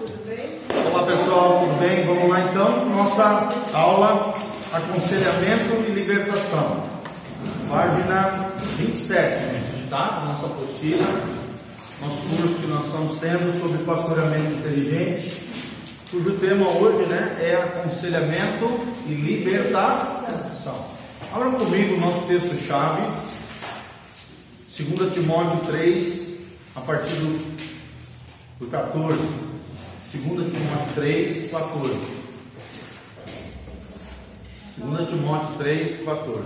Olá pessoal, tudo bem? Vamos lá então, nossa aula Aconselhamento e Libertação, página 27, tá? Nossa apostila, nosso curso que nós estamos tendo sobre pastoreamento inteligente, cujo tema hoje né, é aconselhamento e libertação. Abra comigo o nosso texto-chave, 2 Timóteo 3, a partir do 14. 2 Timóteo 3, 14. 2 Timóteo 3, 14.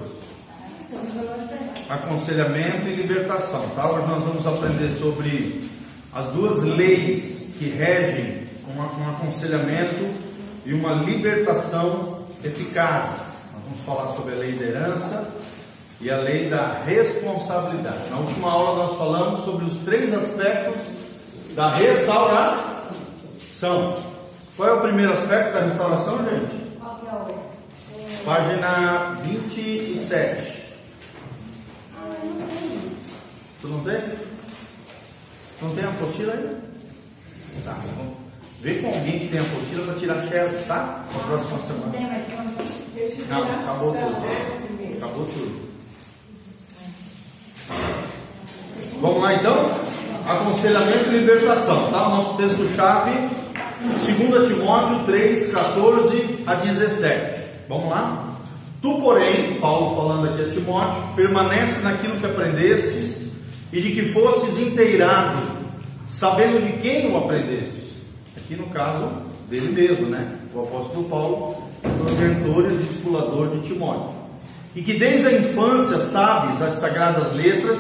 Aconselhamento e libertação. Tá? Hoje nós vamos aprender sobre as duas leis que regem um, aconselhamento e uma libertação eficaz. Nós vamos falar sobre a lei da herança e a lei da responsabilidade. Na última aula nós falamos sobre os três aspectos da restauração. Qual é o primeiro aspecto da restauração, gente? Página 27. Tu não tem? Não tem a apostila aí? Tá, vamos ver com alguém que tem a apostila para tirar xerox, tá? Na próxima semana. Não, acabou tudo. Acabou tudo. Vamos lá então? Aconselhamento e libertação, tá? O nosso texto-chave, 2 Timóteo 3, 14 a 17. Vamos lá? Tu, porém, Paulo falando aqui a Timóteo, permanece naquilo que aprendestes e de que fostes inteirado, sabendo de quem o aprendestes. Aqui no caso dele mesmo, né? O apóstolo Paulo, o mentor e discipulador de Timóteo. E que desde a infância sabes as sagradas letras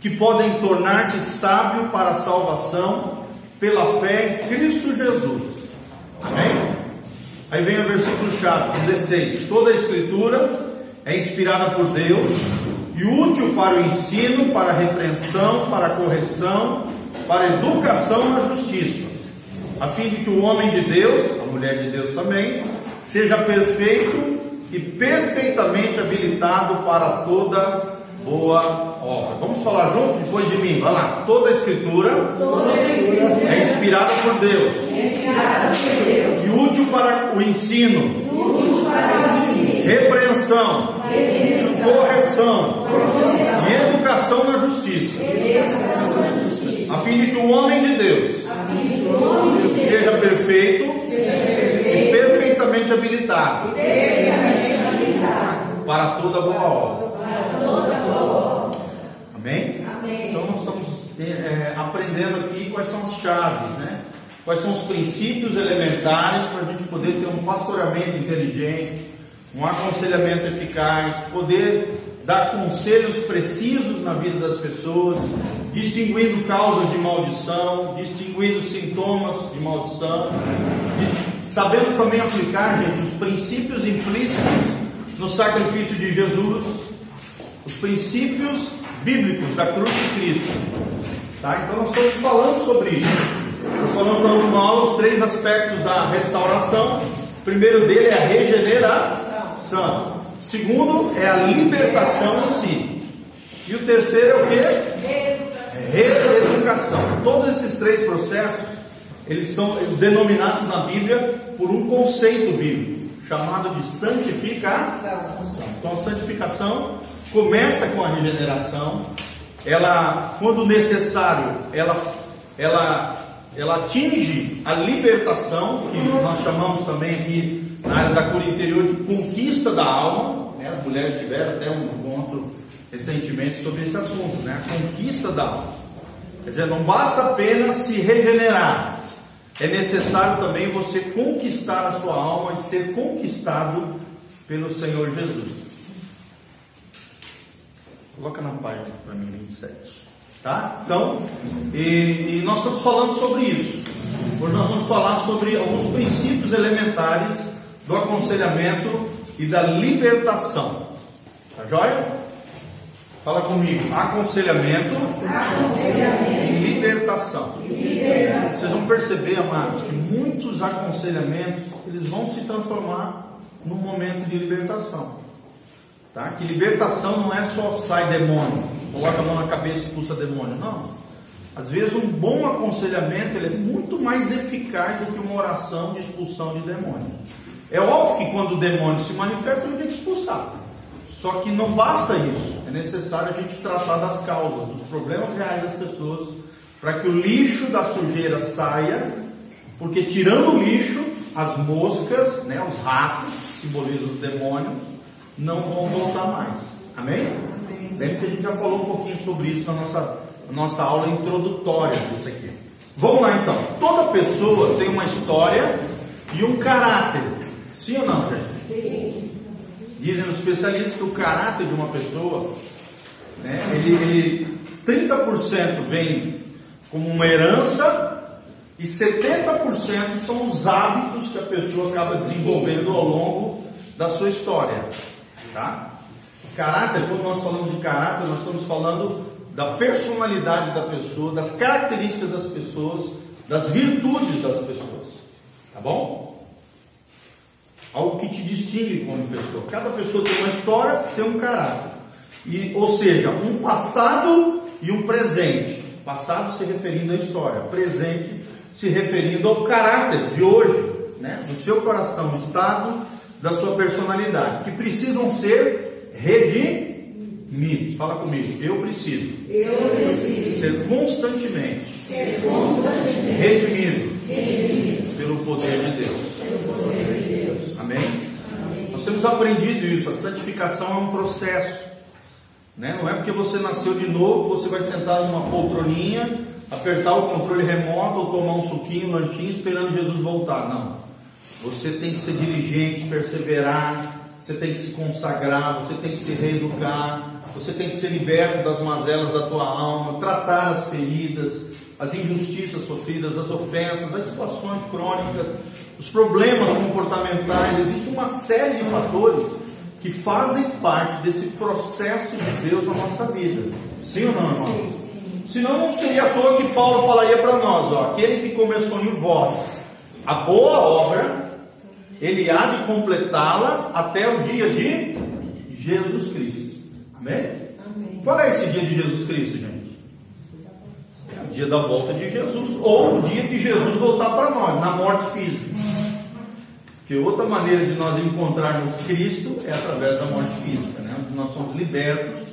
que podem tornar-te sábio para a salvação pela fé em Cristo Jesus. Amém? Aí vem o versículo chave 16: Toda a Escritura é inspirada por Deus e útil para o ensino, para a repreensão, para a correção, para a educação na justiça, a fim de que o homem de Deus, a mulher de Deus também, seja perfeito e perfeitamente habilitado para toda boa obra. Vamos falar junto depois de mim. Vai lá. Toda a escritura, Toda a escritura é inspirada por Deus é inspirada por Deus. e útil para o ensino, Útil para o ensino, repreensão, repreensão, correção correção, e educação na justiça, educação na justiça, a fim de que o homem de Deus homem de seja perfeito seja e perfeitamente habilitado perfeitamente habilitado para toda boa obra. para toda boa obra. Amém? Amém. Então nós estamos é, aprendendo aqui quais são as chaves, né? Quais são os princípios elementares para a gente poder ter um pastoreamento inteligente, um aconselhamento eficaz, poder dar conselhos precisos na vida das pessoas, distinguindo causas de maldição, distinguindo sintomas de maldição, sabendo também aplicar, gente, os princípios implícitos no sacrifício de Jesus, os princípios bíblicos da cruz de Cristo. Tá? Então nós estamos falando sobre isso. Nós falamos na última aula os três aspectos da restauração. O primeiro dele é a regeneração. O segundo é a libertação em si. E o terceiro é o que? Reeducação. Todos esses três processos, eles são denominados na Bíblia por um conceito bíblico, chamado de santificação. Então a santificação começa com a regeneração. Ela, quando necessário, ela, ela, ela atinge a libertação, que nós chamamos também aqui na área da cura interior de conquista da alma. né? As mulheres tiveram até um encontro recentemente sobre esse assunto, né? A conquista da alma. Quer dizer, não basta apenas se regenerar, é necessário também você conquistar a sua alma e ser conquistado pelo Senhor Jesus. Coloca na página para mim 27. Tá? Então, e, e nós estamos falando sobre isso. Hoje nós vamos falar sobre alguns princípios elementares do aconselhamento e da libertação. Tá joia? Fala comigo. Aconselhamento, e libertação. Vocês vão perceber, amados, que muitos aconselhamentos eles vão se transformar num momento de libertação. Tá? Que libertação não é só sai demônio, coloca a mão na cabeça e expulsa demônio, não. Às vezes um bom aconselhamento ele é muito mais eficaz do que uma oração de expulsão de demônio. É óbvio que quando o demônio se manifesta, ele tem que expulsar. Só que não basta isso. É necessário a gente tratar das causas, dos problemas reais das pessoas, para que o lixo da sujeira saia, porque tirando o lixo, as moscas, né, os ratos, simbolizam os demônios, não vão voltar mais. Amém? Amém. Lembra que a gente já falou um pouquinho sobre isso na nossa, nossa aula introdutória disso aqui. Vamos lá então. Toda pessoa tem uma história e um caráter. Sim ou não, gente? Sim. Dizem os especialistas que o caráter de uma pessoa, né, ele, ele 30% vem como uma herança e 70% são os hábitos que a pessoa acaba desenvolvendo ao longo da sua história. Tá? Caráter, quando nós falamos de caráter, nós estamos falando da personalidade da pessoa, das características das pessoas, das virtudes das pessoas. Tá bom? Algo que te distingue como pessoa. Cada pessoa tem uma história, tem um caráter. E, ou seja, um passado e um presente. Passado se referindo à história, presente se referindo ao caráter de hoje, né? do seu coração, estado da sua personalidade, que precisam ser redimidos. Fala comigo, eu preciso. Eu preciso ser constantemente, ser constantemente redimido, redimido pelo poder de Deus. pelo poder de Deus. Amém? Amém. Nós temos aprendido isso. A santificação é um processo. Né? Não é porque você nasceu de novo, você vai sentar numa poltroninha, apertar o controle remoto ou tomar um suquinho, um lanchinho, esperando Jesus voltar. Não. Você tem que ser diligente, perseverar, você tem que se consagrar, você tem que se reeducar, você tem que ser liberto das mazelas da tua alma, tratar as feridas, as injustiças sofridas, as ofensas, as situações crônicas, os problemas comportamentais. Existe uma série de fatores que fazem parte desse processo de Deus na nossa vida. Sim ou não, irmão? Senão não seria à toa que Paulo falaria para nós, ó, aquele que começou em vós a boa obra, ele há de completá-la até o dia de Jesus Cristo. Amém? Amém. Qual é esse dia de Jesus Cristo, gente? É o dia da volta de Jesus, ou o dia que Jesus voltar para nós, na morte física. Porque outra maneira de nós encontrarmos Cristo é através da morte física, né? onde nós somos libertos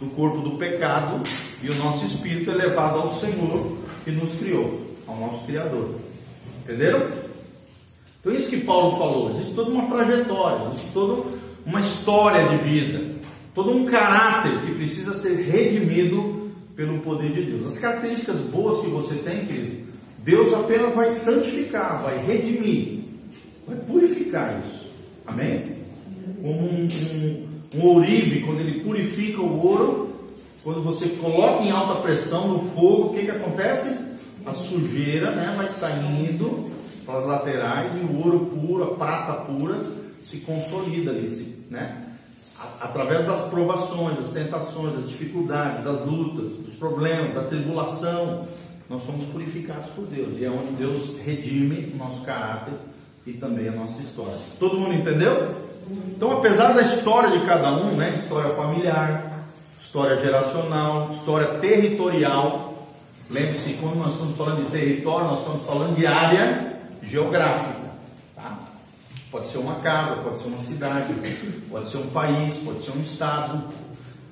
do corpo do pecado e o nosso espírito é levado ao Senhor que nos criou, ao nosso Criador. Entenderam? Então, isso que Paulo falou: existe toda uma trajetória, existe toda uma história de vida, todo um caráter que precisa ser redimido pelo poder de Deus. As características boas que você tem, querido, Deus apenas vai santificar, vai redimir, vai purificar isso. Amém? Como um, um, um ourive, quando ele purifica o ouro, quando você coloca em alta pressão no fogo, o que, que acontece? A sujeira né, vai saindo as laterais e o ouro puro, a prata pura, se consolida ali, né? Através das provações, das tentações, das dificuldades, das lutas, dos problemas, da tribulação, nós somos purificados por Deus e é onde Deus redime o nosso caráter e também a nossa história. Todo mundo entendeu? Então, apesar da história de cada um, né? História familiar, história geracional, história territorial. Lembre-se, quando nós estamos falando de território, nós estamos falando de área geográfica. Tá? Pode ser uma casa, pode ser uma cidade, pode ser um país, pode ser um estado,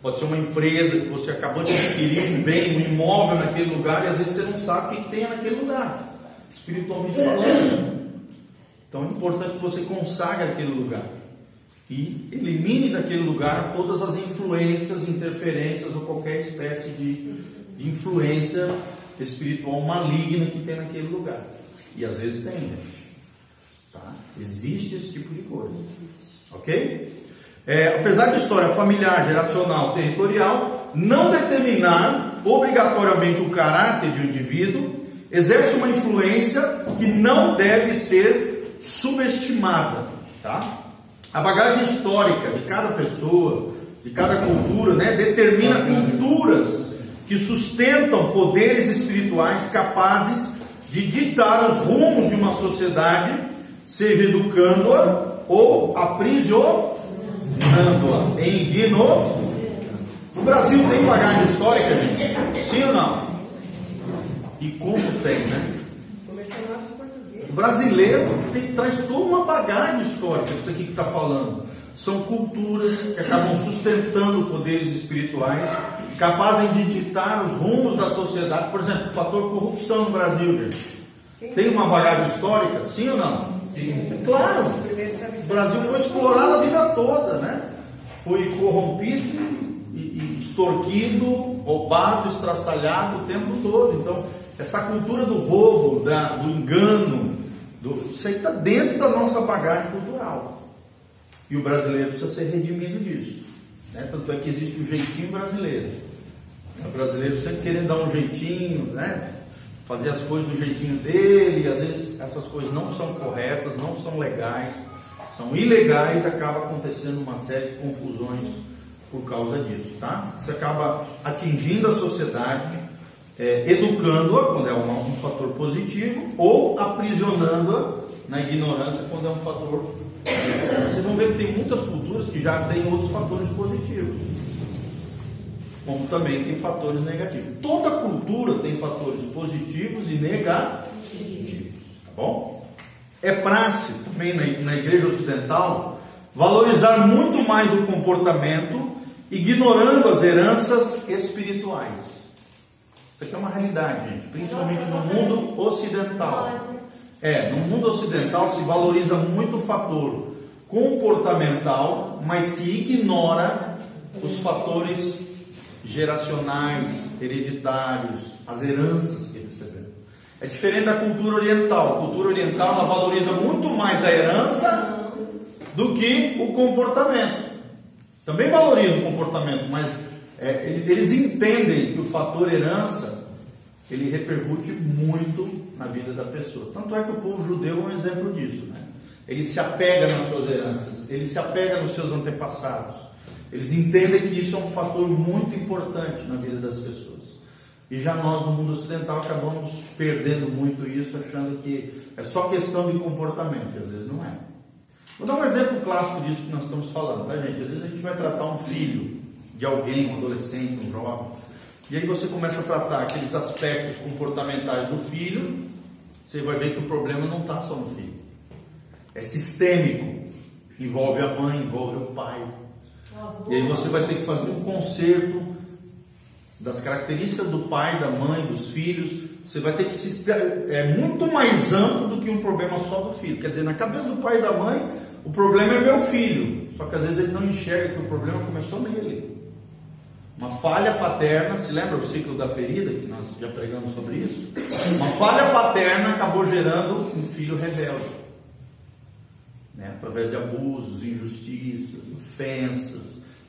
pode ser uma empresa que você acabou de adquirir um bem, um imóvel naquele lugar e às vezes você não sabe o que, tem naquele lugar, espiritualmente falando. Então é importante que você consagre aquele lugar e elimine daquele lugar todas as influências, interferências ou qualquer espécie de influência espiritual maligna que tem naquele lugar. E às vezes tem, gente. Tá? Existe esse tipo de coisa. Ok? É, apesar de história familiar, geracional, territorial, não determinar obrigatoriamente o caráter de um indivíduo, exerce uma influência que não deve ser subestimada. Tá? A bagagem histórica de cada pessoa, de cada cultura, né, determina culturas que sustentam poderes espirituais capazes de ditar os rumos de uma sociedade, seja educando-a ou aprisionando-a em ignorância. O Brasil tem bagagem histórica, gente? Sim ou não? E como tem, né? O brasileiro tem, traz toda uma bagagem histórica, isso aqui que está falando. São culturas que acabam sustentando poderes espirituais, capazes de ditar os rumos da sociedade. Por exemplo, o fator corrupção no Brasil, gente. Tem uma bagagem histórica? Sim ou não? Sim. Claro. O. Brasil foi explorado a vida toda, né? Foi corrompido extorquido, roubado, estraçalhado o tempo todo. Então, essa cultura do roubo, da- do engano, do, isso aí está dentro da nossa bagagem cultural. E o brasileiro precisa ser redimido disso. Né? Tanto é que existe o jeitinho brasileiro. O brasileiro sempre querendo dar um jeitinho, né? fazer as coisas do jeitinho dele, às vezes essas coisas não são corretas, não são legais, são ilegais e acaba acontecendo uma série de confusões por causa disso, tá? Isso acaba atingindo a sociedade, é, educando-a quando é um, um fator positivo, ou aprisionando-a na ignorância quando é um fator. Vocês vão ver que tem muitas culturas que já têm outros fatores positivos como também tem fatores negativos. Toda cultura tem fatores positivos e negativos, tá bom? É praxe também na, igreja ocidental valorizar muito mais o comportamento, ignorando as heranças espirituais. Isso aqui é uma realidade, gente, principalmente no mundo ocidental. É, no mundo ocidental se valoriza muito o fator comportamental, mas se ignora os fatores geracionais, hereditários, as heranças que recebemos. É diferente da cultura oriental. A cultura oriental ela valoriza muito mais a herança do que o comportamento. Também valoriza o comportamento, mas é, eles, eles entendem que o fator herança ele repercute muito na vida da pessoa. Tanto é que o povo judeu é um exemplo disso. Né? Ele se apega nas suas heranças, ele se apega nos seus antepassados. Eles entendem que isso é um fator muito importante na vida das pessoas. E já nós, no mundo ocidental, acabamos perdendo muito isso, achando que é só questão de comportamento, e às vezes não é. Vou dar um exemplo clássico disso que nós estamos falando, tá, gente? Às vezes a gente vai tratar um filho de alguém, um adolescente, um jovem, e aí você começa a tratar aqueles aspectos comportamentais do filho, você vai ver que o problema não está só no filho. É sistêmico. Envolve a mãe, envolve o pai. E aí você vai ter que fazer um conserto das características do pai, da mãe, dos filhos. Você vai ter que se é muito mais amplo do que um problema só do filho. Quer dizer, na cabeça do pai e da mãe, o problema é meu filho. Só que às vezes ele não enxerga que o problema começou nele. Uma falha paterna, se lembra o ciclo da ferida, que nós já pregamos sobre isso? Uma falha paterna acabou gerando um filho rebelde. Né? Através de abusos, injustiças, ofensas,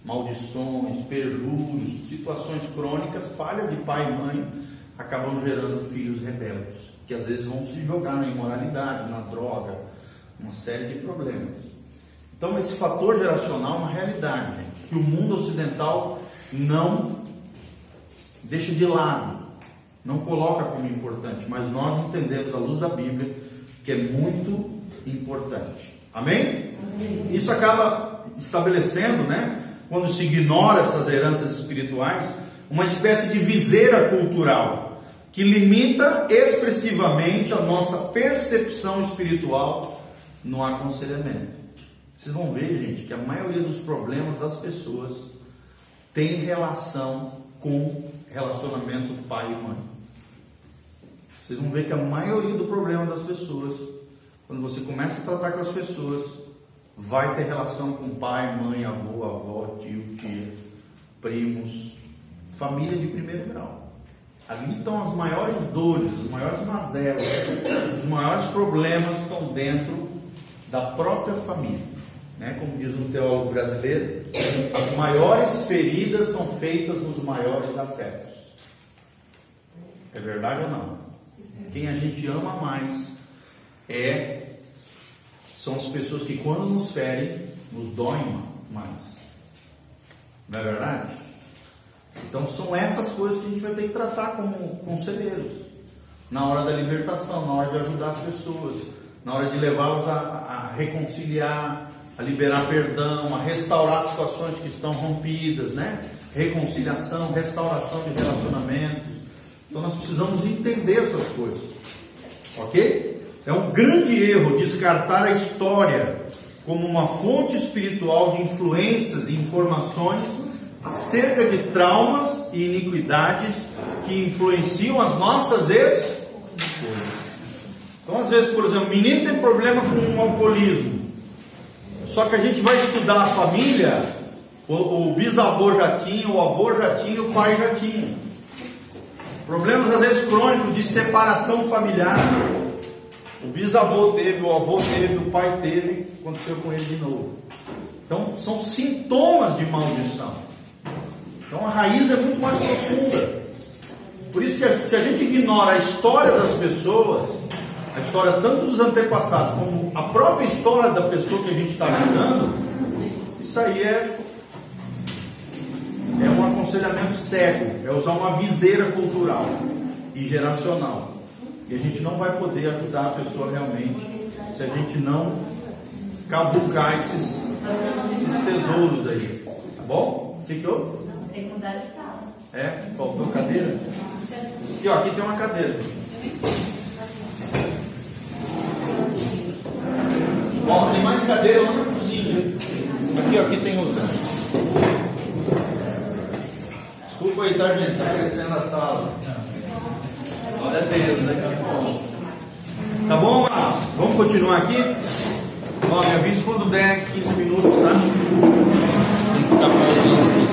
maldições, perjuros, situações crônicas, falhas de pai e mãe acabam gerando filhos rebeldes, que às vezes vão se jogar na imoralidade, na droga, uma série de problemas. Então, esse fator geracional é uma realidade que o mundo ocidental não deixa de lado, não coloca como importante, mas nós entendemos à luz da Bíblia que é muito importante. Amém? Amém. Isso acaba estabelecendo, né, quando se ignora essas heranças espirituais, uma espécie de viseira cultural que limita expressivamente a nossa percepção espiritual no aconselhamento. Vocês vão ver, gente, que a maioria dos problemas das pessoas tem relação com relacionamento pai e mãe. Vocês vão ver que a maioria do problema das pessoas, quando você começa a tratar com as pessoas, vai ter relação com pai, mãe, avô, avó, tio, tia, primos, família de primeiro grau. Ali estão as maiores dores, as maiores mazelas, os maiores problemas estão dentro da própria família. Né? Como diz um teólogo brasileiro, as maiores feridas são feitas nos maiores afetos. É verdade ou não? Quem a gente ama mais é são as pessoas que quando nos ferem, nos doem mais. Não é verdade? Então são essas coisas que a gente vai ter que tratar como conselheiros. Na hora da libertação, na hora de ajudar as pessoas, na hora de levá-las a, a reconciliar, a liberar perdão, a restaurar situações que estão rompidas, né? Reconciliação, restauração de relacionamentos. Então nós precisamos entender essas coisas. Ok? É um grande erro descartar a história como uma fonte espiritual de influências e informações acerca de traumas e iniquidades que influenciam as nossas escolhas. Então, às vezes, por exemplo, o menino tem problema com o alcoolismo. Só que a gente vai estudar a família, o, o bisavô já tinha, o avô já tinha, o pai já tinha. Problemas às vezes crônicos de separação familiar. O bisavô teve, o avô teve, o pai teve, aconteceu com ele de novo. Então, são sintomas de maldição. Então, a raiz é muito mais profunda. Por isso que se a gente ignora a história das pessoas, a história tanto dos antepassados como a própria história da pessoa que a gente está ajudando, isso aí é, é um aconselhamento cego, é usar uma viseira cultural e geracional. E a gente não vai poder ajudar a pessoa realmente se a gente não cavucar esses, esses tesouros aí. Tá bom? O que, que houve? Sala. É? Faltou cadeira? Aqui, ó, aqui tem uma cadeira. Ó, tem mais cadeira lá na cozinha. Aqui, ó, aqui tem outra. Desculpa aí, tá, gente? Tá crescendo a sala. Olha Deus, né? Tá bom, amados? Vamos continuar aqui? Ó, me avisa quando der 15 minutos, tá? Tem que ficar pausando aqui.